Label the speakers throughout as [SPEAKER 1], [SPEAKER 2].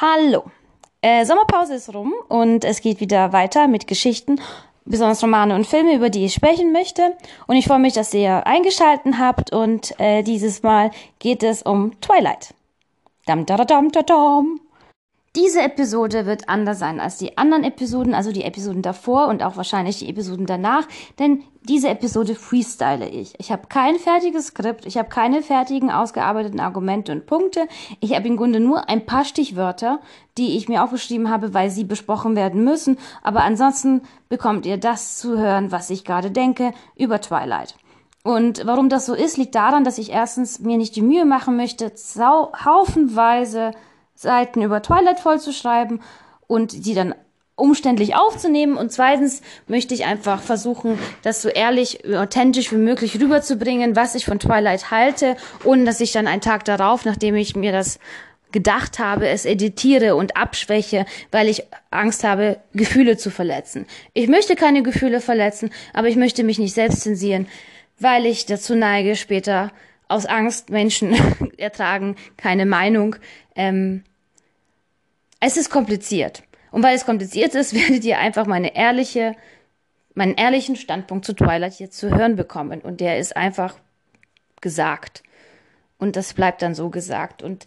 [SPEAKER 1] Hallo. Äh, Sommerpause ist rum und es geht wieder weiter mit Geschichten, besonders Romane und Filme, über die ich sprechen möchte. Und ich freue mich, dass ihr eingeschalten habt und äh, dieses Mal geht es um Twilight. Dam, da, dam, da, dam. Diese Episode wird anders sein als die anderen Episoden, also die Episoden davor und auch wahrscheinlich die Episoden danach, denn diese Episode freestyle ich. Ich habe kein fertiges Skript, ich habe keine fertigen ausgearbeiteten Argumente und Punkte. Ich habe im Grunde nur ein paar Stichwörter, die ich mir aufgeschrieben habe, weil sie besprochen werden müssen, aber ansonsten bekommt ihr das zu hören, was ich gerade denke über Twilight. Und warum das so ist, liegt daran, dass ich erstens mir nicht die Mühe machen möchte, haufenweise Seiten über Twilight vollzuschreiben und die dann umständlich aufzunehmen. Und zweitens möchte ich einfach versuchen, das so ehrlich, authentisch wie möglich rüberzubringen, was ich von Twilight halte, ohne dass ich dann einen Tag darauf, nachdem ich mir das gedacht habe, es editiere und abschwäche, weil ich Angst habe, Gefühle zu verletzen. Ich möchte keine Gefühle verletzen, aber ich möchte mich nicht selbst zensieren, weil ich dazu neige, später aus Angst Menschen ertragen keine Meinung. Ähm, es ist kompliziert. Und weil es kompliziert ist, werdet ihr einfach meine ehrliche, meinen ehrlichen Standpunkt zu Twilight hier zu hören bekommen. Und der ist einfach gesagt. Und das bleibt dann so gesagt. Und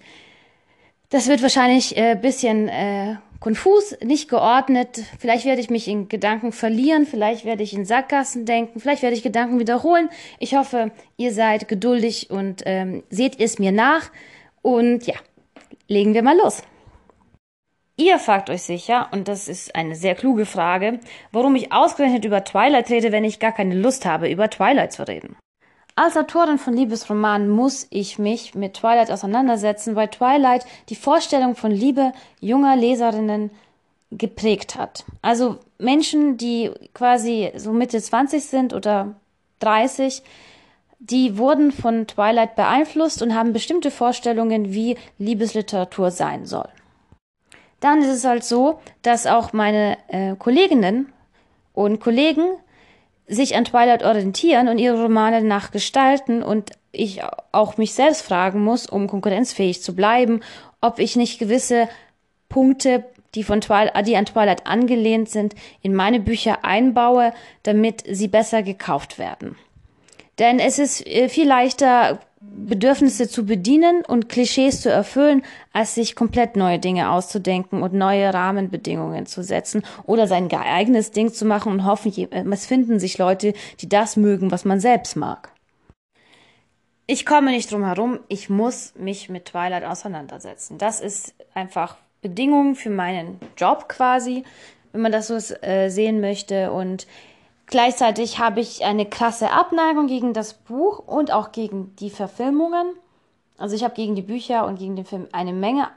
[SPEAKER 1] das wird wahrscheinlich äh, bisschen äh, konfus, nicht geordnet. Vielleicht werde ich mich in Gedanken verlieren, vielleicht werde ich in Sackgassen denken, vielleicht werde ich Gedanken wiederholen. Ich hoffe, ihr seid geduldig und ähm, seht es mir nach. Und ja, legen wir mal los. Ihr fragt euch sicher, und das ist eine sehr kluge Frage, warum ich ausgerechnet über Twilight rede, wenn ich gar keine Lust habe, über Twilight zu reden. Als Autorin von Liebesromanen muss ich mich mit Twilight auseinandersetzen, weil Twilight die Vorstellung von Liebe junger Leserinnen geprägt hat. Also Menschen, die quasi so Mitte 20 sind oder 30, die wurden von Twilight beeinflusst und haben bestimmte Vorstellungen, wie Liebesliteratur sein soll dann ist es halt so, dass auch meine äh, Kolleginnen und Kollegen sich an Twilight orientieren und ihre Romane nachgestalten und ich auch mich selbst fragen muss, um konkurrenzfähig zu bleiben, ob ich nicht gewisse Punkte, die von Twilight, die an Twilight angelehnt sind, in meine Bücher einbaue, damit sie besser gekauft werden. Denn es ist äh, viel leichter, Bedürfnisse zu bedienen und Klischees zu erfüllen, als sich komplett neue Dinge auszudenken und neue Rahmenbedingungen zu setzen oder sein eigenes Ding zu machen und hoffen, äh, es finden sich Leute, die das mögen, was man selbst mag. Ich komme nicht drum herum, ich muss mich mit Twilight auseinandersetzen. Das ist einfach Bedingung für meinen Job quasi, wenn man das so äh, sehen möchte und Gleichzeitig habe ich eine krasse Abneigung gegen das Buch und auch gegen die Verfilmungen. Also ich habe gegen die Bücher und gegen den Film eine Menge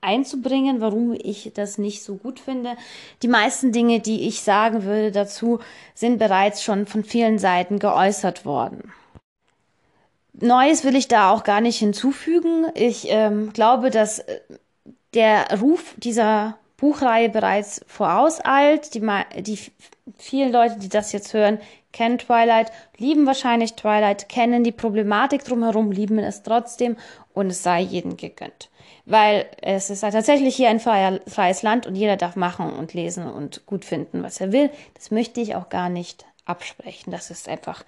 [SPEAKER 1] einzubringen, warum ich das nicht so gut finde. Die meisten Dinge, die ich sagen würde dazu, sind bereits schon von vielen Seiten geäußert worden. Neues will ich da auch gar nicht hinzufügen. Ich ähm, glaube, dass äh, der Ruf dieser Buchreihe bereits vorauseilt. Die, die vielen Leute, die das jetzt hören, kennen Twilight, lieben wahrscheinlich Twilight, kennen die Problematik drumherum, lieben es trotzdem und es sei jedem gegönnt. Weil es ist halt tatsächlich hier ein freier, freies Land und jeder darf machen und lesen und gut finden, was er will. Das möchte ich auch gar nicht absprechen. Das ist einfach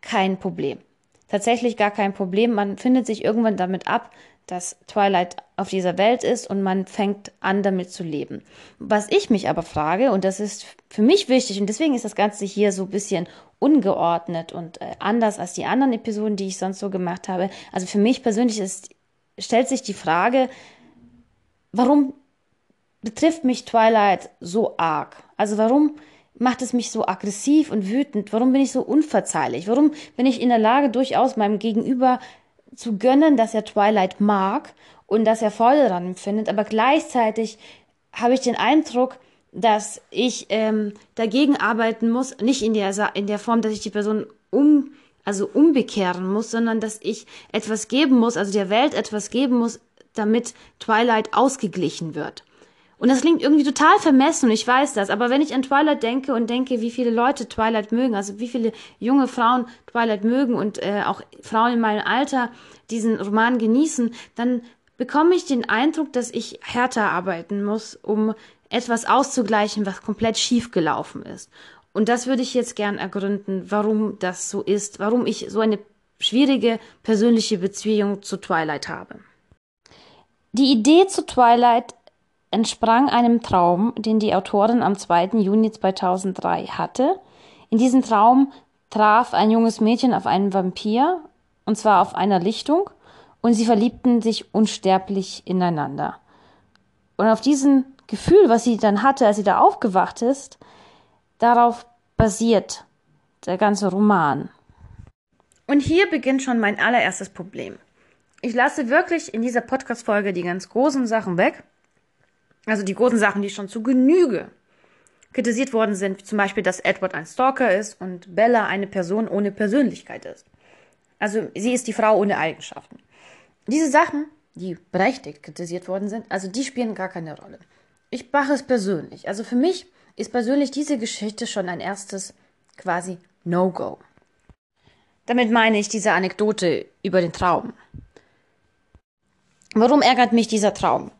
[SPEAKER 1] kein Problem. Tatsächlich gar kein Problem. Man findet sich irgendwann damit ab, dass Twilight auf dieser Welt ist und man fängt an, damit zu leben. Was ich mich aber frage, und das ist für mich wichtig, und deswegen ist das Ganze hier so ein bisschen ungeordnet und äh, anders als die anderen Episoden, die ich sonst so gemacht habe. Also für mich persönlich ist, stellt sich die Frage, warum betrifft mich Twilight so arg? Also warum macht es mich so aggressiv und wütend? Warum bin ich so unverzeihlich? Warum bin ich in der Lage, durchaus meinem Gegenüber zu gönnen, dass er Twilight mag und dass er Freude daran empfindet, aber gleichzeitig habe ich den Eindruck, dass ich ähm, dagegen arbeiten muss, nicht in der, in der Form, dass ich die Person um, also umbekehren muss, sondern dass ich etwas geben muss, also der Welt etwas geben muss, damit Twilight ausgeglichen wird. Und das klingt irgendwie total vermessen und ich weiß das. Aber wenn ich an Twilight denke und denke, wie viele Leute Twilight mögen, also wie viele junge Frauen Twilight mögen und äh, auch Frauen in meinem Alter diesen Roman genießen, dann bekomme ich den Eindruck, dass ich härter arbeiten muss, um etwas auszugleichen, was komplett schief gelaufen ist. Und das würde ich jetzt gern ergründen, warum das so ist, warum ich so eine schwierige persönliche Beziehung zu Twilight habe. Die Idee zu Twilight entsprang einem Traum, den die Autorin am 2. Juni 2003 hatte. In diesem Traum traf ein junges Mädchen auf einen Vampir, und zwar auf einer Lichtung, und sie verliebten sich unsterblich ineinander. Und auf diesem Gefühl, was sie dann hatte, als sie da aufgewacht ist, darauf basiert der ganze Roman. Und hier beginnt schon mein allererstes Problem. Ich lasse wirklich in dieser Podcast-Folge die ganz großen Sachen weg. Also die großen Sachen, die schon zu Genüge kritisiert worden sind, zum Beispiel, dass Edward ein Stalker ist und Bella eine Person ohne Persönlichkeit ist. Also sie ist die Frau ohne Eigenschaften. Diese Sachen, die berechtigt kritisiert worden sind, also die spielen gar keine Rolle. Ich mache es persönlich. Also für mich ist persönlich diese Geschichte schon ein erstes quasi No-Go. Damit meine ich diese Anekdote über den Traum. Warum ärgert mich dieser Traum?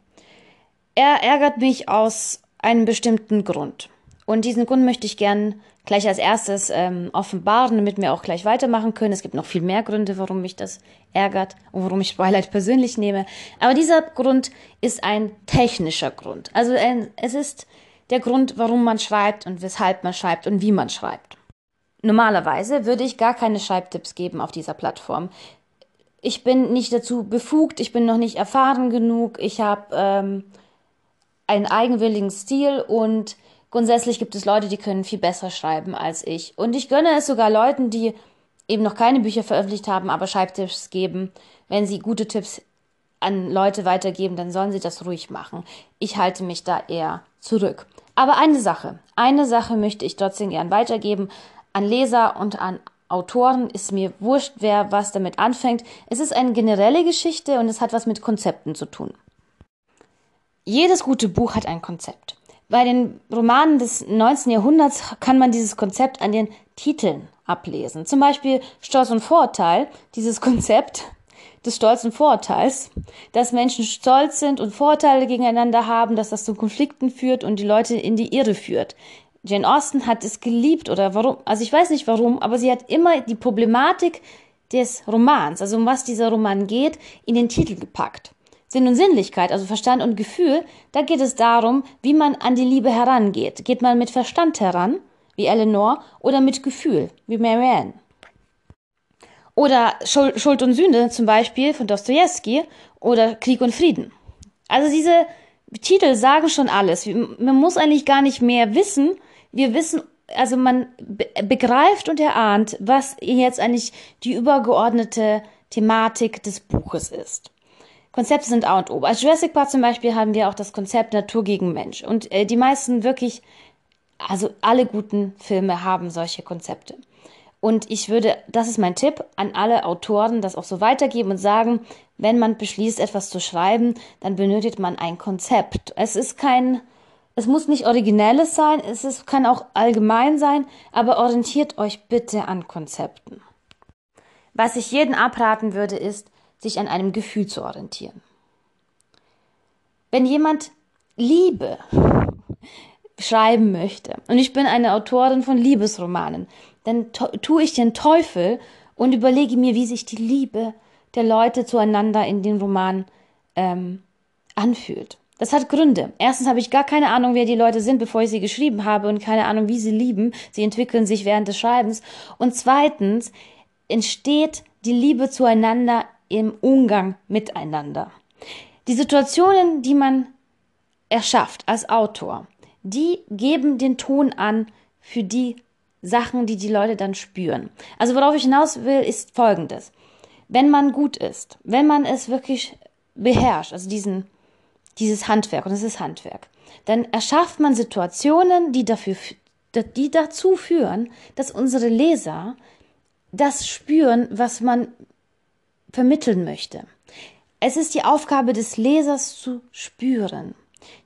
[SPEAKER 1] Er ärgert mich aus einem bestimmten Grund. Und diesen Grund möchte ich gern gleich als erstes ähm, offenbaren, damit wir auch gleich weitermachen können. Es gibt noch viel mehr Gründe, warum mich das ärgert und warum ich Twilight persönlich nehme. Aber dieser Grund ist ein technischer Grund. Also ein, es ist der Grund, warum man schreibt und weshalb man schreibt und wie man schreibt. Normalerweise würde ich gar keine Schreibtipps geben auf dieser Plattform. Ich bin nicht dazu befugt, ich bin noch nicht erfahren genug, ich habe ähm, einen eigenwilligen Stil und grundsätzlich gibt es Leute, die können viel besser schreiben als ich. Und ich gönne es sogar Leuten, die eben noch keine Bücher veröffentlicht haben, aber Schreibtipps geben. Wenn sie gute Tipps an Leute weitergeben, dann sollen sie das ruhig machen. Ich halte mich da eher zurück. Aber eine Sache, eine Sache möchte ich trotzdem gern weitergeben an Leser und an Autoren ist mir wurscht, wer was damit anfängt. Es ist eine generelle Geschichte und es hat was mit Konzepten zu tun. Jedes gute Buch hat ein Konzept. Bei den Romanen des 19. Jahrhunderts kann man dieses Konzept an den Titeln ablesen. Zum Beispiel Stolz und Vorurteil, dieses Konzept des stolzen Vorurteils, dass Menschen stolz sind und Vorurteile gegeneinander haben, dass das zu Konflikten führt und die Leute in die Irre führt. Jane Austen hat es geliebt oder warum, also ich weiß nicht warum, aber sie hat immer die Problematik des Romans, also um was dieser Roman geht, in den Titel gepackt. Sinn und Sinnlichkeit, also Verstand und Gefühl, da geht es darum, wie man an die Liebe herangeht. Geht man mit Verstand heran, wie Eleanor, oder mit Gefühl, wie Marianne? Oder Schuld und Sünde zum Beispiel von Dostoevsky oder Krieg und Frieden. Also diese Titel sagen schon alles. Man muss eigentlich gar nicht mehr wissen. Wir wissen, also man begreift und erahnt, was jetzt eigentlich die übergeordnete Thematik des Buches ist. Konzepte sind A und O. Als Jurassic Park zum Beispiel haben wir auch das Konzept Natur gegen Mensch. Und äh, die meisten wirklich, also alle guten Filme haben solche Konzepte. Und ich würde, das ist mein Tipp an alle Autoren, das auch so weitergeben und sagen, wenn man beschließt, etwas zu schreiben, dann benötigt man ein Konzept. Es ist kein, es muss nicht originelles sein, es ist, kann auch allgemein sein, aber orientiert euch bitte an Konzepten. Was ich jeden abraten würde, ist, sich an einem Gefühl zu orientieren. Wenn jemand Liebe schreiben möchte, und ich bin eine Autorin von Liebesromanen, dann tue ich den Teufel und überlege mir, wie sich die Liebe der Leute zueinander in den Roman ähm, anfühlt. Das hat Gründe. Erstens habe ich gar keine Ahnung, wer die Leute sind, bevor ich sie geschrieben habe und keine Ahnung, wie sie lieben. Sie entwickeln sich während des Schreibens. Und zweitens entsteht die Liebe zueinander im Umgang miteinander. Die Situationen, die man erschafft als Autor, die geben den Ton an für die Sachen, die die Leute dann spüren. Also worauf ich hinaus will, ist Folgendes. Wenn man gut ist, wenn man es wirklich beherrscht, also diesen, dieses Handwerk, und es ist Handwerk, dann erschafft man Situationen, die dafür, die dazu führen, dass unsere Leser das spüren, was man vermitteln möchte. Es ist die Aufgabe des Lesers zu spüren.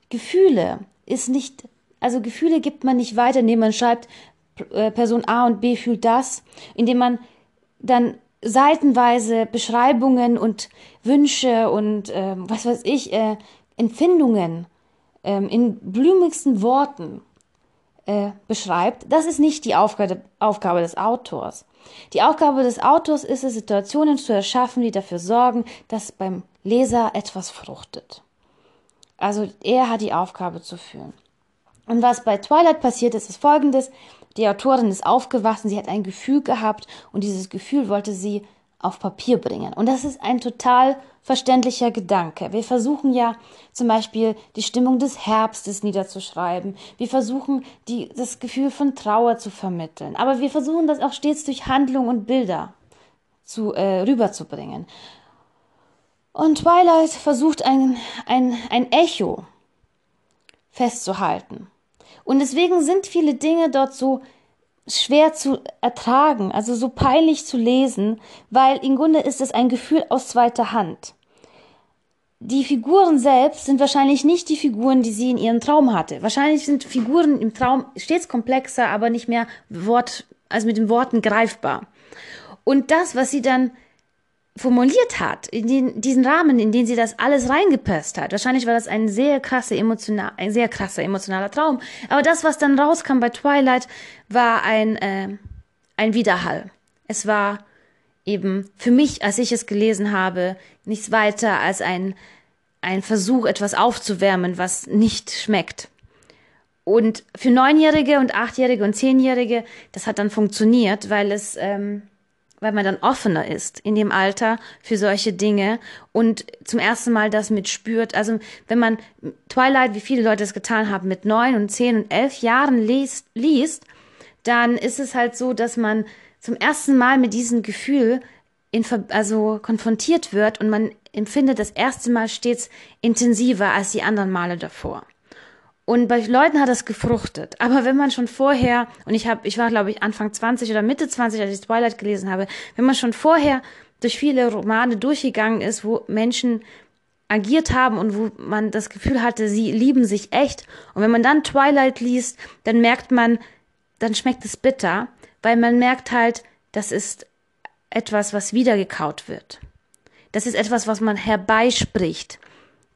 [SPEAKER 1] Gefühle ist nicht, also Gefühle gibt man nicht weiter, indem man schreibt, äh, Person A und B fühlt das, indem man dann seitenweise Beschreibungen und Wünsche und äh, was weiß ich, äh, Empfindungen äh, in blümigsten Worten äh, beschreibt, das ist nicht die Aufgabe, Aufgabe des Autors. Die Aufgabe des Autors ist es, Situationen zu erschaffen, die dafür sorgen, dass beim Leser etwas fruchtet. Also er hat die Aufgabe zu führen. Und was bei Twilight passiert ist, ist folgendes. Die Autorin ist aufgewacht, sie hat ein Gefühl gehabt und dieses Gefühl wollte sie auf Papier bringen. Und das ist ein total verständlicher Gedanke. Wir versuchen ja zum Beispiel die Stimmung des Herbstes niederzuschreiben. Wir versuchen die, das Gefühl von Trauer zu vermitteln. Aber wir versuchen das auch stets durch Handlung und Bilder zu, äh, rüberzubringen. Und Twilight versucht ein, ein, ein Echo festzuhalten. Und deswegen sind viele Dinge dort so schwer zu ertragen, also so peinlich zu lesen, weil im Grunde ist es ein Gefühl aus zweiter Hand. Die Figuren selbst sind wahrscheinlich nicht die Figuren, die sie in ihrem Traum hatte. Wahrscheinlich sind Figuren im Traum stets komplexer, aber nicht mehr Wort, also mit den Worten greifbar. Und das, was sie dann formuliert hat, in den, diesen Rahmen, in den sie das alles reingepasst hat. Wahrscheinlich war das ein sehr krasser emotional, ein sehr krasser emotionaler Traum. Aber das, was dann rauskam bei Twilight, war ein, äh, ein Widerhall. Es war eben für mich, als ich es gelesen habe, nichts weiter als ein, ein Versuch, etwas aufzuwärmen, was nicht schmeckt. Und für Neunjährige und Achtjährige und Zehnjährige, das hat dann funktioniert, weil es ähm, weil man dann offener ist in dem Alter für solche Dinge und zum ersten Mal das mitspürt. Also wenn man Twilight, wie viele Leute es getan haben, mit neun und zehn und elf Jahren liest, liest, dann ist es halt so, dass man zum ersten Mal mit diesem Gefühl in, also konfrontiert wird und man empfindet das erste Mal stets intensiver als die anderen Male davor. Und bei Leuten hat das gefruchtet. Aber wenn man schon vorher, und ich habe, ich war glaube ich Anfang 20 oder Mitte 20, als ich Twilight gelesen habe, wenn man schon vorher durch viele Romane durchgegangen ist, wo Menschen agiert haben und wo man das Gefühl hatte, sie lieben sich echt. Und wenn man dann Twilight liest, dann merkt man, dann schmeckt es bitter, weil man merkt halt, das ist etwas, was wiedergekaut wird. Das ist etwas, was man herbeispricht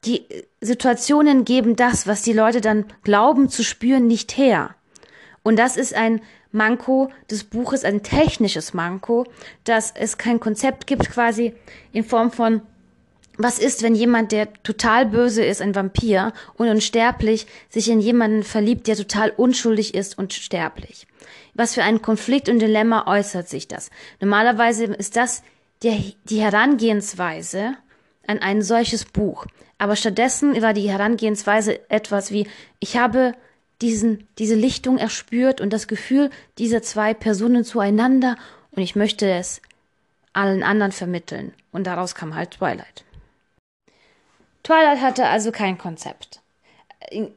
[SPEAKER 1] die Situationen geben das, was die Leute dann glauben zu spüren, nicht her. Und das ist ein Manko des Buches, ein technisches Manko, dass es kein Konzept gibt quasi in Form von was ist, wenn jemand, der total böse ist, ein Vampir und unsterblich, sich in jemanden verliebt, der total unschuldig ist und sterblich? Was für ein Konflikt und Dilemma äußert sich das? Normalerweise ist das der, die Herangehensweise an ein solches Buch. Aber stattdessen war die Herangehensweise etwas wie, ich habe diesen, diese Lichtung erspürt und das Gefühl dieser zwei Personen zueinander und ich möchte es allen anderen vermitteln. Und daraus kam halt Twilight. Twilight hatte also kein Konzept.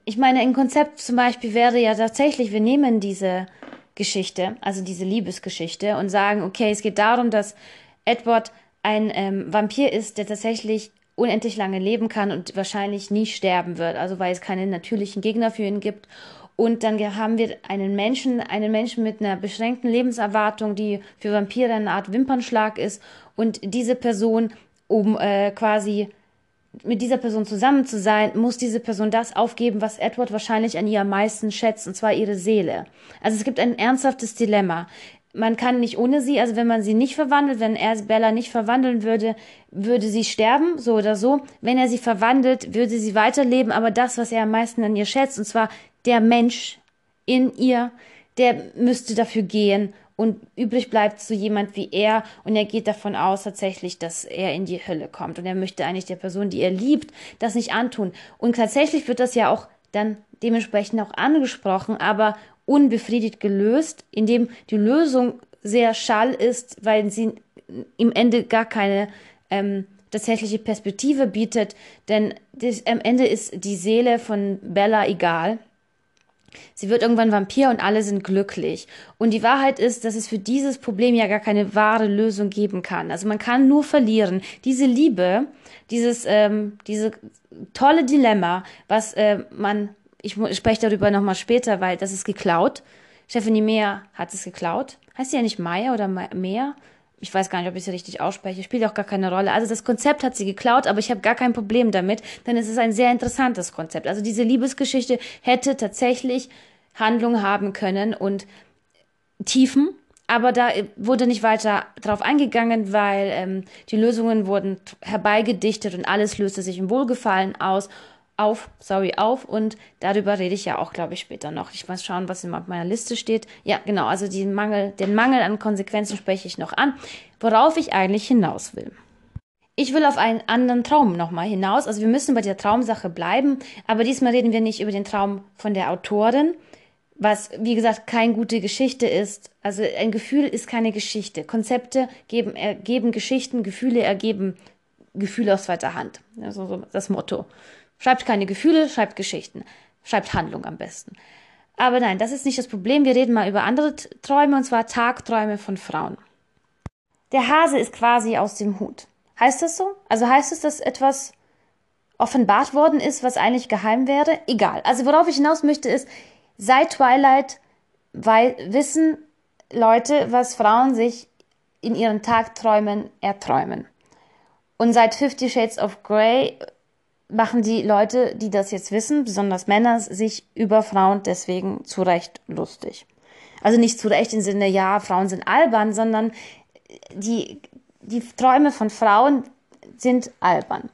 [SPEAKER 1] Ich meine, ein Konzept zum Beispiel wäre ja tatsächlich, wir nehmen diese Geschichte, also diese Liebesgeschichte und sagen, okay, es geht darum, dass Edward ein ähm, Vampir ist, der tatsächlich unendlich lange leben kann und wahrscheinlich nie sterben wird, also weil es keine natürlichen Gegner für ihn gibt. Und dann haben wir einen Menschen, einen Menschen mit einer beschränkten Lebenserwartung, die für Vampire eine Art Wimpernschlag ist. Und diese Person, um äh, quasi mit dieser Person zusammen zu sein, muss diese Person das aufgeben, was Edward wahrscheinlich an ihr am meisten schätzt, und zwar ihre Seele. Also es gibt ein ernsthaftes Dilemma man kann nicht ohne sie, also wenn man sie nicht verwandelt, wenn er Bella nicht verwandeln würde, würde sie sterben, so oder so. Wenn er sie verwandelt, würde sie weiterleben, aber das, was er am meisten an ihr schätzt, und zwar der Mensch in ihr, der müsste dafür gehen und übrig bleibt so jemand wie er und er geht davon aus tatsächlich, dass er in die Hölle kommt und er möchte eigentlich der Person, die er liebt, das nicht antun. Und tatsächlich wird das ja auch dann dementsprechend auch angesprochen, aber unbefriedigt gelöst, indem die Lösung sehr schall ist, weil sie im Ende gar keine ähm, tatsächliche Perspektive bietet, denn das, am Ende ist die Seele von Bella egal. Sie wird irgendwann Vampir und alle sind glücklich. Und die Wahrheit ist, dass es für dieses Problem ja gar keine wahre Lösung geben kann. Also man kann nur verlieren. Diese Liebe, dieses, ähm, diese tolle Dilemma, was äh, man ich spreche darüber nochmal später, weil das ist geklaut. Stephanie Meyer hat es geklaut. Heißt sie ja nicht Meyer oder Meyer? ich weiß gar nicht, ob ich sie richtig ausspreche, spielt auch gar keine Rolle. Also das Konzept hat sie geklaut, aber ich habe gar kein Problem damit, denn es ist ein sehr interessantes Konzept. Also diese Liebesgeschichte hätte tatsächlich Handlung haben können und Tiefen, aber da wurde nicht weiter drauf eingegangen, weil ähm, die Lösungen wurden herbeigedichtet und alles löste sich im Wohlgefallen aus auf, sorry, auf und darüber rede ich ja auch, glaube ich, später noch. Ich muss schauen, was in meiner Liste steht. Ja, genau, also den Mangel, den Mangel an Konsequenzen spreche ich noch an, worauf ich eigentlich hinaus will. Ich will auf einen anderen Traum nochmal hinaus. Also wir müssen bei der Traumsache bleiben, aber diesmal reden wir nicht über den Traum von der Autorin, was, wie gesagt, keine gute Geschichte ist. Also ein Gefühl ist keine Geschichte. Konzepte geben, ergeben Geschichten, Gefühle ergeben Gefühle aus zweiter Hand. Also so das Motto. Schreibt keine Gefühle, schreibt Geschichten. Schreibt Handlung am besten. Aber nein, das ist nicht das Problem. Wir reden mal über andere Träume, und zwar Tagträume von Frauen. Der Hase ist quasi aus dem Hut. Heißt das so? Also heißt es, dass etwas offenbart worden ist, was eigentlich geheim wäre? Egal. Also worauf ich hinaus möchte ist, seit Twilight weil, wissen Leute, was Frauen sich in ihren Tagträumen erträumen. Und seit Fifty Shades of Grey machen die Leute, die das jetzt wissen, besonders Männer, sich über Frauen deswegen zu Recht lustig. Also nicht zu Recht im Sinne, ja, Frauen sind albern, sondern die, die Träume von Frauen sind albern.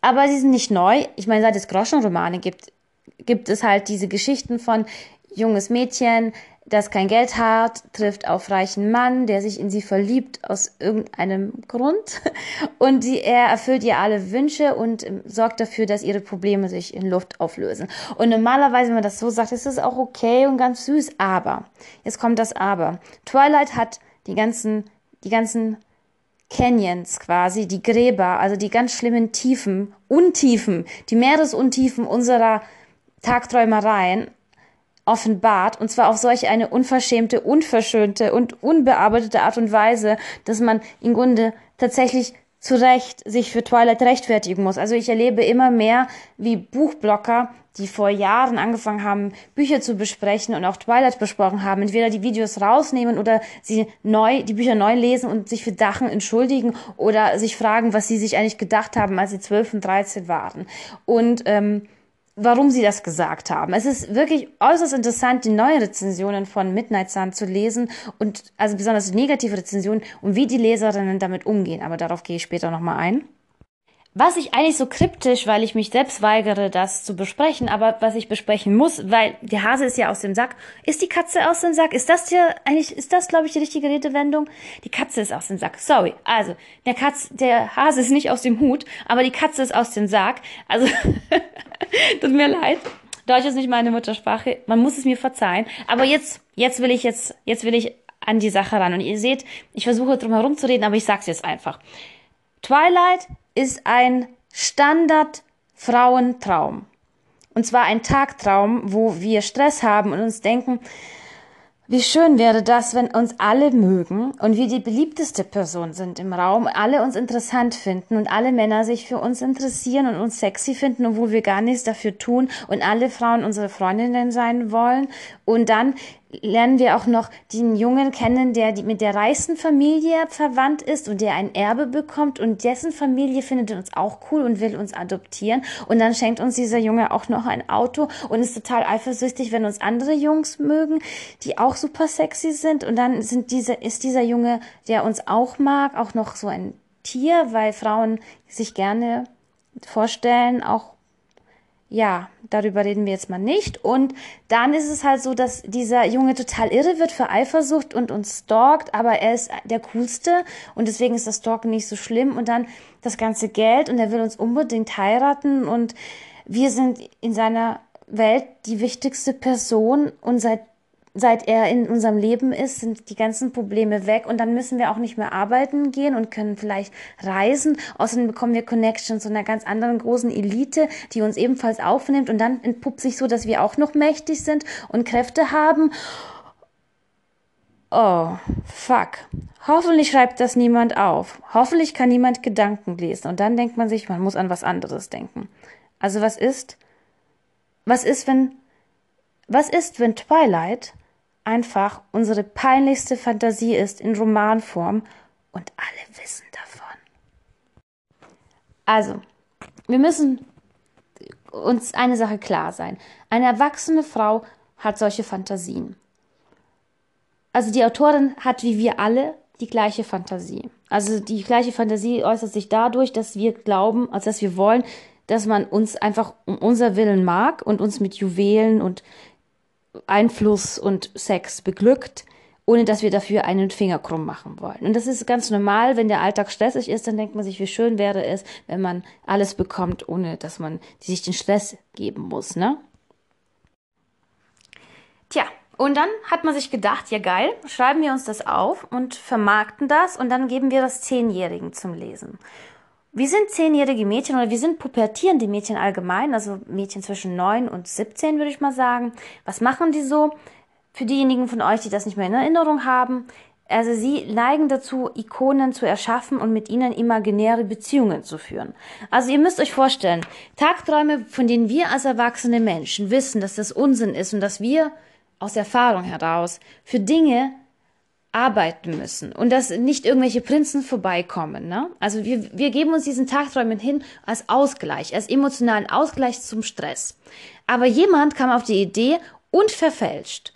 [SPEAKER 1] Aber sie sind nicht neu. Ich meine, seit es Groschenromane gibt, gibt es halt diese Geschichten von junges Mädchen, das kein Geld hat, trifft auf reichen Mann, der sich in sie verliebt aus irgendeinem Grund und die, er erfüllt ihr alle Wünsche und ähm, sorgt dafür, dass ihre Probleme sich in Luft auflösen. Und normalerweise, wenn man das so sagt, ist das auch okay und ganz süß, aber, jetzt kommt das Aber. Twilight hat die ganzen, die ganzen Canyons quasi, die Gräber, also die ganz schlimmen Tiefen, Untiefen, die Meeresuntiefen unserer Tagträumereien offenbart, und zwar auf solch eine unverschämte, unverschönte und unbearbeitete Art und Weise, dass man im Grunde tatsächlich zu Recht sich für Twilight rechtfertigen muss. Also ich erlebe immer mehr, wie Buchblocker, die vor Jahren angefangen haben, Bücher zu besprechen und auch Twilight besprochen haben, entweder die Videos rausnehmen oder sie neu, die Bücher neu lesen und sich für Dachen entschuldigen oder sich fragen, was sie sich eigentlich gedacht haben, als sie zwölf und dreizehn waren. Und ähm, warum sie das gesagt haben. Es ist wirklich äußerst interessant, die neuen Rezensionen von Midnight Sun zu lesen und also besonders die negative Rezensionen und wie die Leserinnen damit umgehen. Aber darauf gehe ich später nochmal ein. Was ich eigentlich so kryptisch, weil ich mich selbst weigere, das zu besprechen, aber was ich besprechen muss, weil der Hase ist ja aus dem Sack. Ist die Katze aus dem Sack? Ist das hier eigentlich, ist das, glaube ich, die richtige Redewendung? Die Katze ist aus dem Sack. Sorry. Also, der Katz, der Hase ist nicht aus dem Hut, aber die Katze ist aus dem Sack. Also, tut mir leid. Deutsch ist nicht meine Muttersprache. Man muss es mir verzeihen. Aber jetzt, jetzt will ich jetzt, jetzt will ich an die Sache ran. Und ihr seht, ich versuche drum herum zu reden, aber ich sag's jetzt einfach. Twilight ist ein Standard-Frauentraum. Und zwar ein Tagtraum, wo wir Stress haben und uns denken, wie schön wäre das, wenn uns alle mögen und wir die beliebteste Person sind im Raum, alle uns interessant finden und alle Männer sich für uns interessieren und uns sexy finden, obwohl wir gar nichts dafür tun und alle Frauen unsere Freundinnen sein wollen und dann lernen wir auch noch den Jungen kennen, der mit der reichsten Familie verwandt ist und der ein Erbe bekommt und dessen Familie findet uns auch cool und will uns adoptieren. Und dann schenkt uns dieser Junge auch noch ein Auto und ist total eifersüchtig, wenn uns andere Jungs mögen, die auch super sexy sind. Und dann sind diese ist dieser Junge, der uns auch mag, auch noch so ein Tier, weil Frauen sich gerne vorstellen, auch ja, darüber reden wir jetzt mal nicht. Und dann ist es halt so, dass dieser Junge total irre wird für Eifersucht und uns stalkt, aber er ist der Coolste und deswegen ist das Stalken nicht so schlimm. Und dann das ganze Geld und er will uns unbedingt heiraten und wir sind in seiner Welt die wichtigste Person und seit seit er in unserem Leben ist, sind die ganzen Probleme weg und dann müssen wir auch nicht mehr arbeiten gehen und können vielleicht reisen. Außerdem bekommen wir Connections zu einer ganz anderen großen Elite, die uns ebenfalls aufnimmt und dann entpuppt sich so, dass wir auch noch mächtig sind und Kräfte haben. Oh, fuck. Hoffentlich schreibt das niemand auf. Hoffentlich kann niemand Gedanken lesen. Und dann denkt man sich, man muss an was anderes denken. Also was ist? Was ist, wenn, was ist, wenn Twilight einfach unsere peinlichste Fantasie ist in Romanform und alle wissen davon. Also, wir müssen uns eine Sache klar sein. Eine erwachsene Frau hat solche Fantasien. Also die Autorin hat wie wir alle die gleiche Fantasie. Also die gleiche Fantasie äußert sich dadurch, dass wir glauben, also dass wir wollen, dass man uns einfach um unser Willen mag und uns mit Juwelen und Einfluss und Sex beglückt, ohne dass wir dafür einen Finger krumm machen wollen. Und das ist ganz normal, wenn der Alltag stressig ist, dann denkt man sich, wie schön wäre es, wenn man alles bekommt, ohne dass man sich den Stress geben muss, ne? Tja, und dann hat man sich gedacht, ja geil, schreiben wir uns das auf und vermarkten das und dann geben wir das Zehnjährigen zum Lesen. Wir sind zehnjährige Mädchen oder wir sind pubertierende Mädchen allgemein, also Mädchen zwischen neun und 17 würde ich mal sagen. Was machen die so? Für diejenigen von euch, die das nicht mehr in Erinnerung haben, also sie neigen dazu, Ikonen zu erschaffen und mit ihnen imaginäre Beziehungen zu führen. Also ihr müsst euch vorstellen, Tagträume, von denen wir als erwachsene Menschen wissen, dass das Unsinn ist und dass wir aus Erfahrung heraus für Dinge arbeiten müssen und dass nicht irgendwelche Prinzen vorbeikommen. Ne? Also wir, wir geben uns diesen Tagträumen hin als Ausgleich, als emotionalen Ausgleich zum Stress. Aber jemand kam auf die Idee, unverfälscht,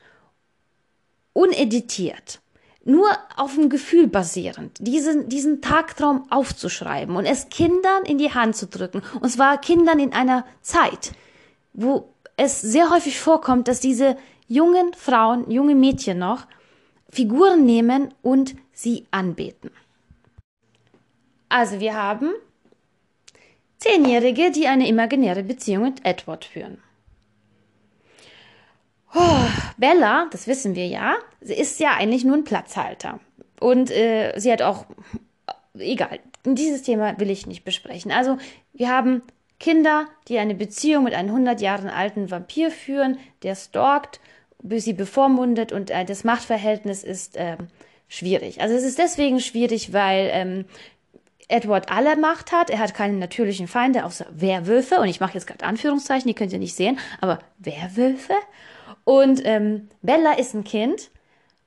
[SPEAKER 1] uneditiert, nur auf dem Gefühl basierend, diesen, diesen Tagtraum aufzuschreiben und es Kindern in die Hand zu drücken. Und zwar Kindern in einer Zeit, wo es sehr häufig vorkommt, dass diese jungen Frauen, junge Mädchen noch, Figuren nehmen und sie anbeten. Also wir haben Zehnjährige, die eine imaginäre Beziehung mit Edward führen. Oh, Bella, das wissen wir ja, sie ist ja eigentlich nur ein Platzhalter. Und äh, sie hat auch, egal, dieses Thema will ich nicht besprechen. Also wir haben Kinder, die eine Beziehung mit einem 100 Jahre alten Vampir führen, der stalkt sie bevormundet und äh, das Machtverhältnis ist ähm, schwierig. Also es ist deswegen schwierig, weil ähm, Edward alle Macht hat. Er hat keine natürlichen Feinde außer Werwölfe. Und ich mache jetzt gerade Anführungszeichen, die könnt ihr nicht sehen, aber Werwölfe. Und ähm, Bella ist ein Kind.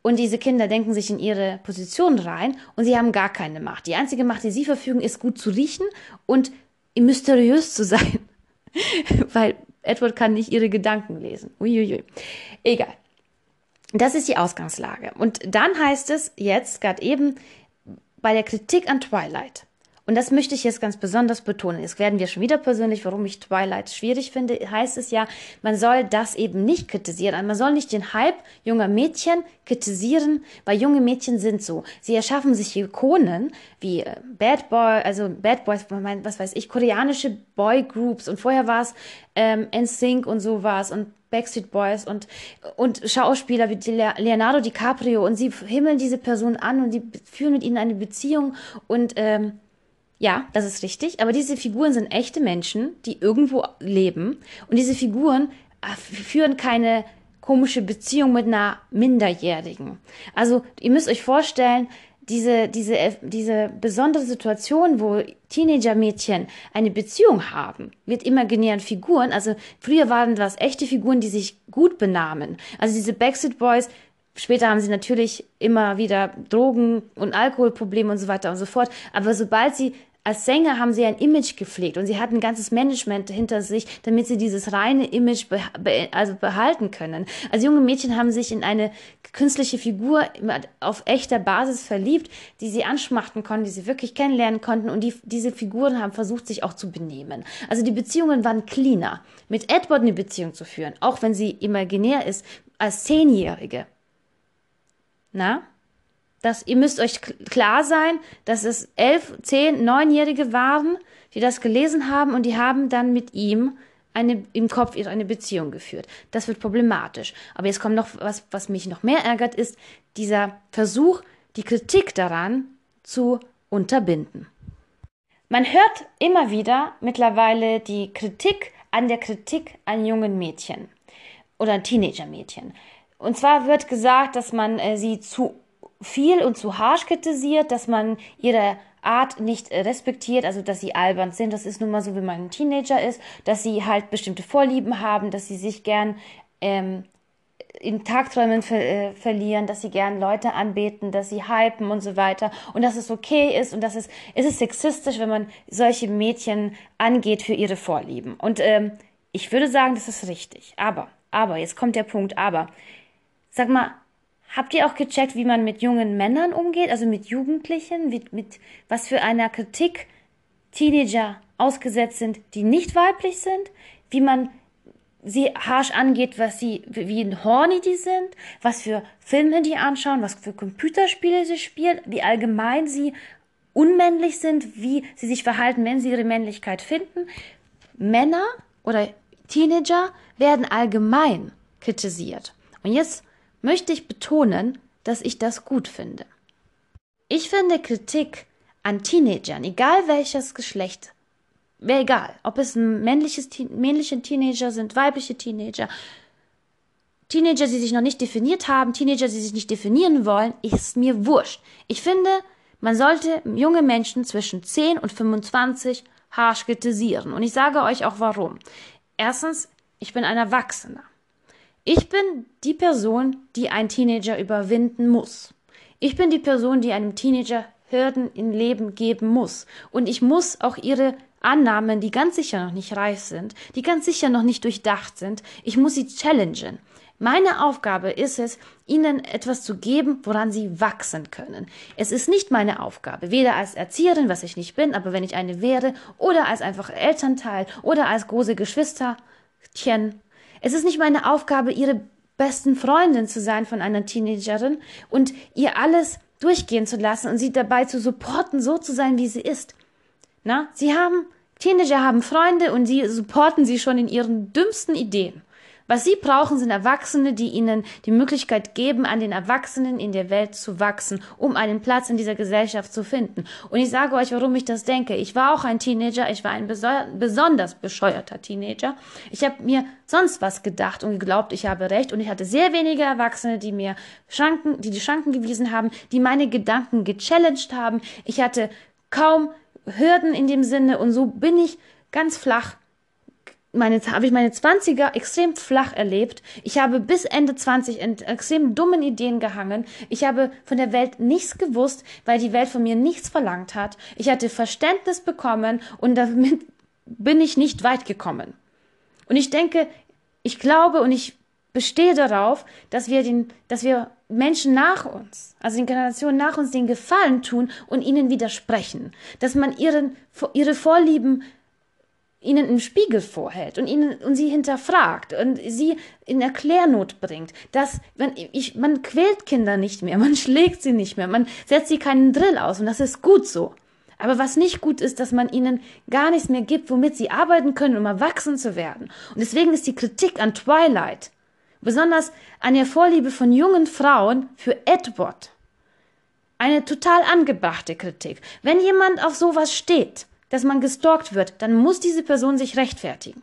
[SPEAKER 1] Und diese Kinder denken sich in ihre Position rein und sie haben gar keine Macht. Die einzige Macht, die sie verfügen, ist gut zu riechen und mysteriös zu sein. Weil Edward kann nicht ihre Gedanken lesen. Uiuiui. Egal. Das ist die Ausgangslage. Und dann heißt es jetzt gerade eben bei der Kritik an Twilight. Und das möchte ich jetzt ganz besonders betonen. Jetzt werden wir schon wieder persönlich, warum ich Twilight schwierig finde. Heißt es ja, man soll das eben nicht kritisieren. Man soll nicht den Hype junger Mädchen kritisieren, weil junge Mädchen sind so. Sie erschaffen sich Ikonen wie äh, Bad Boy, also Bad Boys, was weiß ich, koreanische Boy Groups. Und vorher war es ähm, NSYNC und sowas und Backstreet Boys und, und Schauspieler wie Leonardo DiCaprio und sie himmeln diese Person an und sie führen mit ihnen eine Beziehung und ähm, ja, das ist richtig, aber diese Figuren sind echte Menschen, die irgendwo leben und diese Figuren äh, führen keine komische Beziehung mit einer Minderjährigen. Also ihr müsst euch vorstellen, diese, diese, diese besondere Situation, wo Teenager-Mädchen eine Beziehung haben, mit imaginären Figuren. Also früher waren das echte Figuren, die sich gut benahmen. Also diese Backstreet Boys Später haben sie natürlich immer wieder Drogen- und Alkoholprobleme und so weiter und so fort. Aber sobald sie als Sänger haben sie ein Image gepflegt und sie hatten ein ganzes Management hinter sich, damit sie dieses reine Image be be also behalten können. Also junge Mädchen haben sich in eine künstliche Figur auf echter Basis verliebt, die sie anschmachten konnten, die sie wirklich kennenlernen konnten und die, diese Figuren haben versucht, sich auch zu benehmen. Also die Beziehungen waren cleaner. Mit Edward eine Beziehung zu führen, auch wenn sie imaginär ist, als Zehnjährige. Na? Dass ihr müsst euch klar sein, dass es elf, zehn, neunjährige waren, die das gelesen haben und die haben dann mit ihm eine, im Kopf eine Beziehung geführt. Das wird problematisch. Aber jetzt kommt noch was, was mich noch mehr ärgert, ist dieser Versuch, die Kritik daran zu unterbinden. Man hört immer wieder mittlerweile die Kritik an der Kritik an jungen Mädchen oder Teenager-Mädchen. Und zwar wird gesagt, dass man äh, sie zu viel und zu harsch kritisiert, dass man ihre Art nicht respektiert, also dass sie albern sind. Das ist nun mal so, wie man ein Teenager ist, dass sie halt bestimmte Vorlieben haben, dass sie sich gern ähm, in Tagträumen ver äh, verlieren, dass sie gern Leute anbeten, dass sie hypen und so weiter und dass es okay ist und dass es, ist es sexistisch, wenn man solche Mädchen angeht für ihre Vorlieben. Und ähm, ich würde sagen, das ist richtig. Aber, aber, jetzt kommt der Punkt, aber. Sag mal, habt ihr auch gecheckt, wie man mit jungen Männern umgeht, also mit Jugendlichen, mit, mit was für einer Kritik Teenager ausgesetzt sind, die nicht weiblich sind, wie man sie harsch angeht, was sie, wie horny die sind, was für Filme die anschauen, was für Computerspiele sie spielen, wie allgemein sie unmännlich sind, wie sie sich verhalten, wenn sie ihre Männlichkeit finden. Männer oder Teenager werden allgemein kritisiert. Und jetzt möchte ich betonen, dass ich das gut finde. Ich finde Kritik an Teenagern, egal welches Geschlecht, wäre egal, ob es männliches, männliche Teenager sind, weibliche Teenager, Teenager, die sich noch nicht definiert haben, Teenager, die sich nicht definieren wollen, ist mir wurscht. Ich finde, man sollte junge Menschen zwischen 10 und 25 harsch kritisieren. Und ich sage euch auch warum. Erstens, ich bin ein Erwachsener. Ich bin die Person, die ein Teenager überwinden muss. Ich bin die Person, die einem Teenager Hürden im Leben geben muss. Und ich muss auch ihre Annahmen, die ganz sicher noch nicht reif sind, die ganz sicher noch nicht durchdacht sind, ich muss sie challengen. Meine Aufgabe ist es, ihnen etwas zu geben, woran sie wachsen können. Es ist nicht meine Aufgabe, weder als Erzieherin, was ich nicht bin, aber wenn ich eine wäre, oder als einfach Elternteil oder als große Geschwisterchen. Es ist nicht meine Aufgabe, ihre besten Freundin zu sein von einer Teenagerin und ihr alles durchgehen zu lassen und sie dabei zu supporten, so zu sein, wie sie ist. Na, sie haben, Teenager haben Freunde und sie supporten sie schon in ihren dümmsten Ideen. Was sie brauchen, sind Erwachsene, die ihnen die Möglichkeit geben, an den Erwachsenen in der Welt zu wachsen, um einen Platz in dieser Gesellschaft zu finden. Und ich sage euch, warum ich das denke. Ich war auch ein Teenager, ich war ein besonders bescheuerter Teenager. Ich habe mir sonst was gedacht und geglaubt, ich habe recht. Und ich hatte sehr wenige Erwachsene, die mir Schranken, die die Schranken gewiesen haben, die meine Gedanken gechallenged haben. Ich hatte kaum Hürden in dem Sinne und so bin ich ganz flach meine, habe ich meine 20er extrem flach erlebt. Ich habe bis Ende 20 in extrem dummen Ideen gehangen. Ich habe von der Welt nichts gewusst, weil die Welt von mir nichts verlangt hat. Ich hatte Verständnis bekommen und damit bin ich nicht weit gekommen. Und ich denke, ich glaube und ich bestehe darauf, dass wir den, dass wir Menschen nach uns, also den Generationen nach uns den Gefallen tun und ihnen widersprechen. Dass man ihren, ihre Vorlieben ihnen im Spiegel vorhält und ihnen und sie hinterfragt und sie in Erklärnot bringt, dass wenn ich man quält Kinder nicht mehr, man schlägt sie nicht mehr, man setzt sie keinen Drill aus und das ist gut so. Aber was nicht gut ist, dass man ihnen gar nichts mehr gibt, womit sie arbeiten können, um erwachsen zu werden. Und deswegen ist die Kritik an Twilight, besonders an der Vorliebe von jungen Frauen für Edward, eine total angebrachte Kritik. Wenn jemand auf sowas steht, dass man gestalkt wird, dann muss diese Person sich rechtfertigen.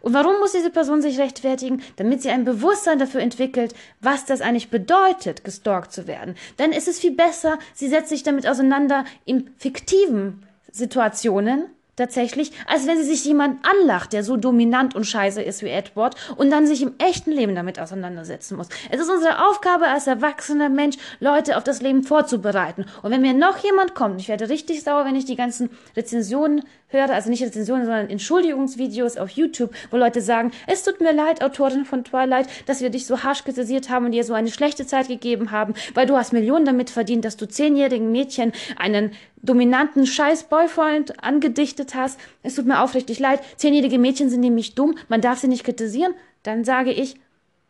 [SPEAKER 1] Und warum muss diese Person sich rechtfertigen? Damit sie ein Bewusstsein dafür entwickelt, was das eigentlich bedeutet, gestalkt zu werden. Dann ist es viel besser, sie setzt sich damit auseinander in fiktiven Situationen, tatsächlich, als wenn sie sich jemand anlacht, der so dominant und scheiße ist wie Edward und dann sich im echten Leben damit auseinandersetzen muss. Es ist unsere Aufgabe als erwachsener Mensch, Leute auf das Leben vorzubereiten. Und wenn mir noch jemand kommt, ich werde richtig sauer, wenn ich die ganzen Rezensionen höre, also nicht Rezensionen, sondern Entschuldigungsvideos auf YouTube, wo Leute sagen, es tut mir leid, Autorin von Twilight, dass wir dich so harsch kritisiert haben und dir so eine schlechte Zeit gegeben haben, weil du hast Millionen damit verdient, dass du zehnjährigen Mädchen einen dominanten Scheiß-Boyfriend angedichtet hast. Es tut mir aufrichtig leid. Zehnjährige Mädchen sind nämlich dumm, man darf sie nicht kritisieren. Dann sage ich,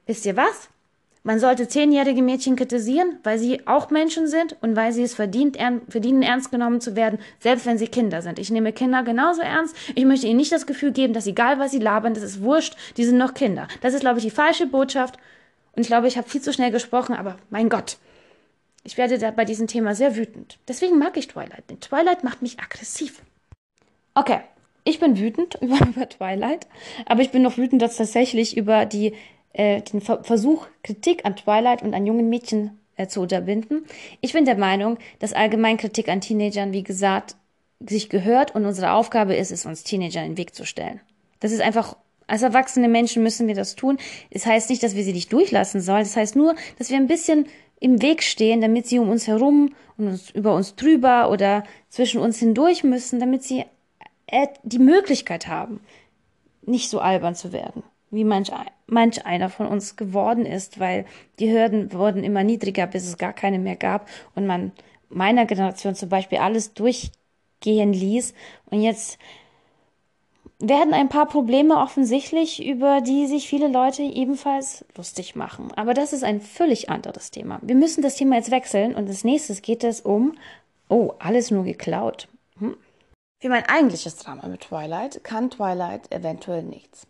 [SPEAKER 1] wisst ihr was? Man sollte zehnjährige Mädchen kritisieren, weil sie auch Menschen sind und weil sie es verdient, ern verdienen, ernst genommen zu werden, selbst wenn sie Kinder sind. Ich nehme Kinder genauso ernst. Ich möchte ihnen nicht das Gefühl geben, dass egal was sie labern, das ist wurscht, die sind noch Kinder. Das ist, glaube ich, die falsche Botschaft. Und ich glaube, ich habe viel zu schnell gesprochen, aber mein Gott. Ich werde da bei diesem Thema sehr wütend. Deswegen mag ich Twilight. Denn Twilight macht mich aggressiv. Okay, ich bin wütend über, über Twilight, aber ich bin noch wütender tatsächlich über die äh, den Ver Versuch, Kritik an Twilight und an jungen Mädchen äh, zu unterbinden. Ich bin der Meinung, dass allgemein Kritik an Teenagern, wie gesagt, sich gehört und unsere Aufgabe ist es, uns Teenagern in den Weg zu stellen. Das ist einfach Als erwachsene Menschen müssen wir das tun. Das heißt nicht, dass wir sie nicht durchlassen sollen. Das heißt nur, dass wir ein bisschen im Weg stehen, damit sie um uns herum und uns, über uns drüber oder zwischen uns hindurch müssen, damit sie äh, die Möglichkeit haben, nicht so albern zu werden, wie manch, manch einer von uns geworden ist, weil die Hürden wurden immer niedriger, bis es gar keine mehr gab und man meiner Generation zum Beispiel alles durchgehen ließ und jetzt werden ein paar Probleme offensichtlich, über die sich viele Leute ebenfalls lustig machen. Aber das ist ein völlig anderes Thema. Wir müssen das Thema jetzt wechseln und als nächstes geht es um, oh, alles nur geklaut. Hm.
[SPEAKER 2] Für mein eigentliches Drama mit Twilight kann Twilight eventuell nichts.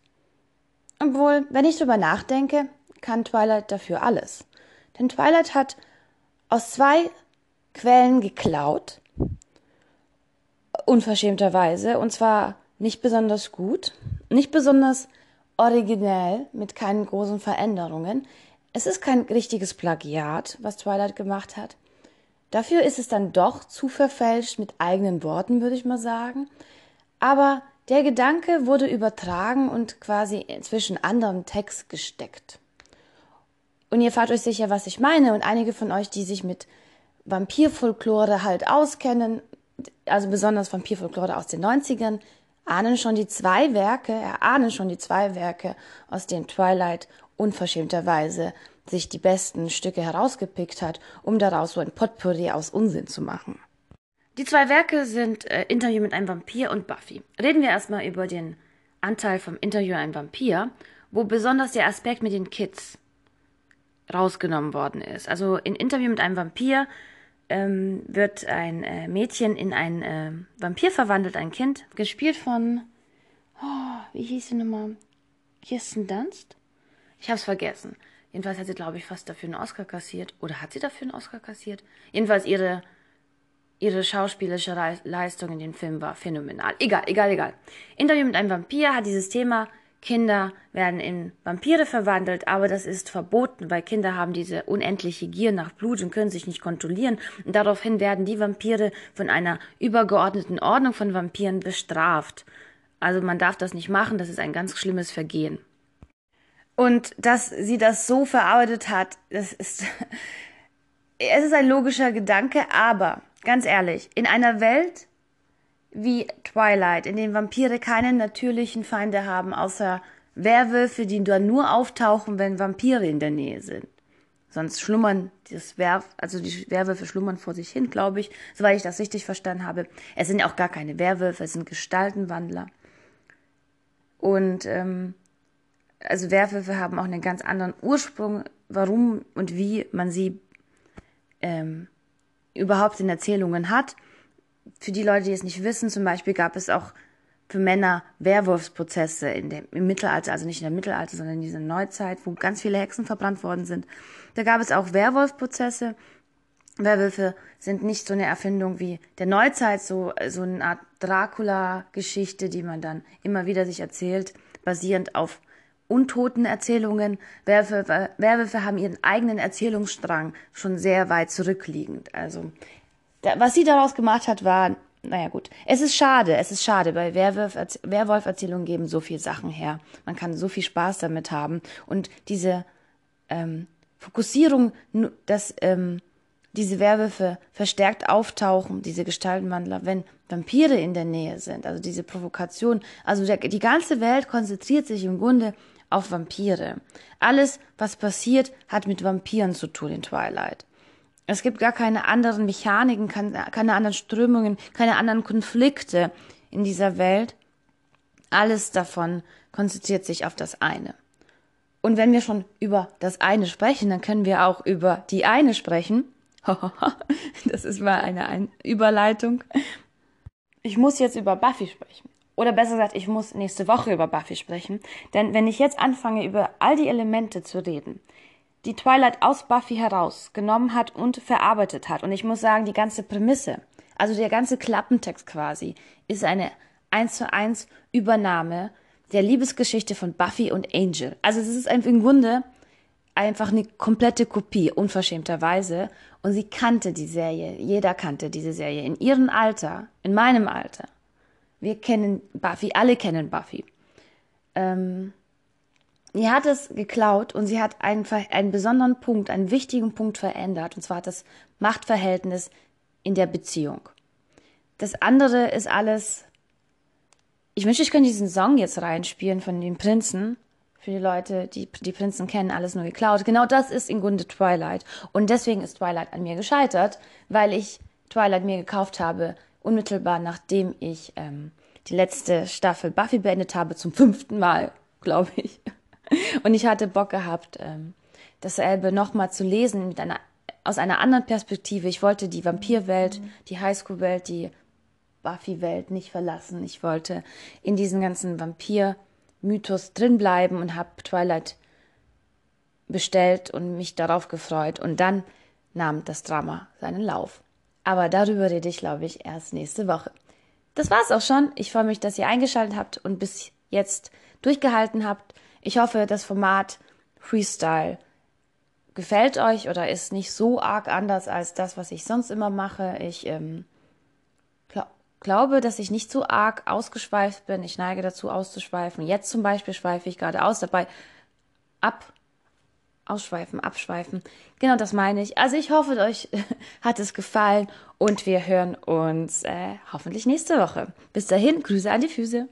[SPEAKER 2] Obwohl, wenn ich drüber nachdenke, kann Twilight dafür alles. Denn Twilight hat aus zwei Quellen geklaut, unverschämterweise, und zwar nicht besonders gut, nicht besonders originell, mit keinen großen Veränderungen. Es ist kein richtiges Plagiat, was Twilight gemacht hat. Dafür ist es dann doch zu verfälscht mit eigenen Worten, würde ich mal sagen. Aber der Gedanke wurde übertragen und quasi zwischen anderem Text gesteckt. Und ihr fragt euch sicher, was ich meine. Und einige von euch, die sich mit Vampirfolklore halt auskennen, also besonders Vampirfolklore aus den 90ern, ahnen schon die zwei Werke, erahnen schon die zwei Werke, aus denen Twilight unverschämterweise sich die besten Stücke herausgepickt hat, um daraus so ein Potpourri aus Unsinn zu machen.
[SPEAKER 1] Die zwei Werke sind äh, Interview mit einem Vampir und Buffy. Reden wir erstmal über den Anteil vom Interview mit einem Vampir, wo besonders der Aspekt mit den Kids rausgenommen worden ist. Also in Interview mit einem Vampir ähm, wird ein äh, Mädchen in ein äh, Vampir verwandelt, ein Kind, gespielt von, oh, wie hieß sie nochmal? Kirsten Dunst? Ich hab's vergessen. Jedenfalls hat sie, glaube ich, fast dafür einen Oscar kassiert. Oder hat sie dafür einen Oscar kassiert? Jedenfalls ihre, ihre schauspielerische Leistung in dem Film war phänomenal. Egal, egal, egal. Interview mit einem Vampir hat dieses Thema Kinder werden in Vampire verwandelt, aber das ist verboten, weil Kinder haben diese unendliche Gier nach Blut und können sich nicht kontrollieren. Und daraufhin werden die Vampire von einer übergeordneten Ordnung von Vampiren bestraft. Also man darf das nicht machen, das ist ein ganz schlimmes Vergehen. Und dass sie das so verarbeitet hat, das ist, es ist ein logischer Gedanke, aber ganz ehrlich, in einer Welt, wie Twilight, in dem Vampire keine natürlichen Feinde haben, außer Werwölfe, die dann nur auftauchen, wenn Vampire in der Nähe sind. Sonst schlummern das Werf, also die Werwölfe schlummern vor sich hin, glaube ich, soweit ich das richtig verstanden habe. Es sind auch gar keine Werwölfe, es sind Gestaltenwandler. Und ähm, also Werwölfe haben auch einen ganz anderen Ursprung, warum und wie man sie ähm, überhaupt in Erzählungen hat für die Leute, die es nicht wissen, zum Beispiel gab es auch für Männer Werwolfsprozesse in dem, im Mittelalter, also nicht in der Mittelalter, sondern in dieser Neuzeit, wo ganz viele Hexen verbrannt worden sind. Da gab es auch Werwolfprozesse. Werwölfe sind nicht so eine Erfindung wie der Neuzeit, so, so eine Art Dracula-Geschichte, die man dann immer wieder sich erzählt, basierend auf untoten Erzählungen. Werwölfe, Werwölfe haben ihren eigenen Erzählungsstrang schon sehr weit zurückliegend. Also was sie daraus gemacht hat, war, naja gut, es ist schade, es ist schade, weil Werwolf-Erzählungen geben so viel Sachen her. Man kann so viel Spaß damit haben. Und diese ähm, Fokussierung, dass ähm, diese Werwölfe verstärkt auftauchen, diese Gestaltenwandler, wenn Vampire in der Nähe sind, also diese Provokation. Also der, die ganze Welt konzentriert sich im Grunde auf Vampire. Alles, was passiert, hat mit Vampiren zu tun in Twilight. Es gibt gar keine anderen Mechaniken, keine anderen Strömungen, keine anderen Konflikte in dieser Welt. Alles davon konzentriert sich auf das eine. Und wenn wir schon über das eine sprechen, dann können wir auch über die eine sprechen. das ist mal eine Überleitung. Ich muss jetzt über Buffy sprechen. Oder besser gesagt, ich muss nächste Woche über Buffy sprechen. Denn wenn ich jetzt anfange, über all die Elemente zu reden, die Twilight aus Buffy herausgenommen hat und verarbeitet hat. Und ich muss sagen, die ganze Prämisse, also der ganze Klappentext quasi, ist eine eins zu eins Übernahme der Liebesgeschichte von Buffy und Angel. Also es ist im Grunde einfach eine komplette Kopie, unverschämterweise. Und sie kannte die Serie, jeder kannte diese Serie in ihrem Alter, in meinem Alter. Wir kennen Buffy, alle kennen Buffy.
[SPEAKER 2] ähm, die hat es geklaut und sie hat einen, einen besonderen Punkt, einen wichtigen Punkt verändert. Und zwar das Machtverhältnis in der Beziehung. Das andere ist alles. Ich wünschte, ich könnte diesen Song jetzt reinspielen von den Prinzen. Für die Leute, die die Prinzen kennen, alles nur geklaut. Genau das ist im Grunde Twilight. Und deswegen ist Twilight an mir gescheitert, weil ich Twilight mir gekauft habe, unmittelbar nachdem ich ähm, die letzte Staffel Buffy beendet habe, zum fünften Mal, glaube ich. Und ich hatte Bock gehabt, ähm, dasselbe nochmal zu lesen mit einer, aus einer anderen Perspektive. Ich wollte die Vampirwelt, mhm. die Highschool-Welt, die Buffy-Welt nicht verlassen. Ich wollte in diesen ganzen Vampir-Mythos drinbleiben und habe Twilight bestellt und mich darauf gefreut. Und dann nahm das Drama seinen Lauf. Aber darüber rede ich, glaube ich, erst nächste Woche. Das war's auch schon. Ich freue mich, dass ihr eingeschaltet habt und bis jetzt durchgehalten habt. Ich hoffe, das Format Freestyle gefällt euch oder ist nicht so arg anders als das, was ich sonst immer mache. Ich ähm, glaub, glaube, dass ich nicht so arg ausgeschweift bin. Ich neige dazu auszuschweifen. Jetzt zum Beispiel schweife ich gerade aus, dabei ab ausschweifen, abschweifen. Genau das meine ich. Also ich hoffe, euch hat es gefallen und wir hören uns äh, hoffentlich nächste Woche. Bis dahin, Grüße an die Füße.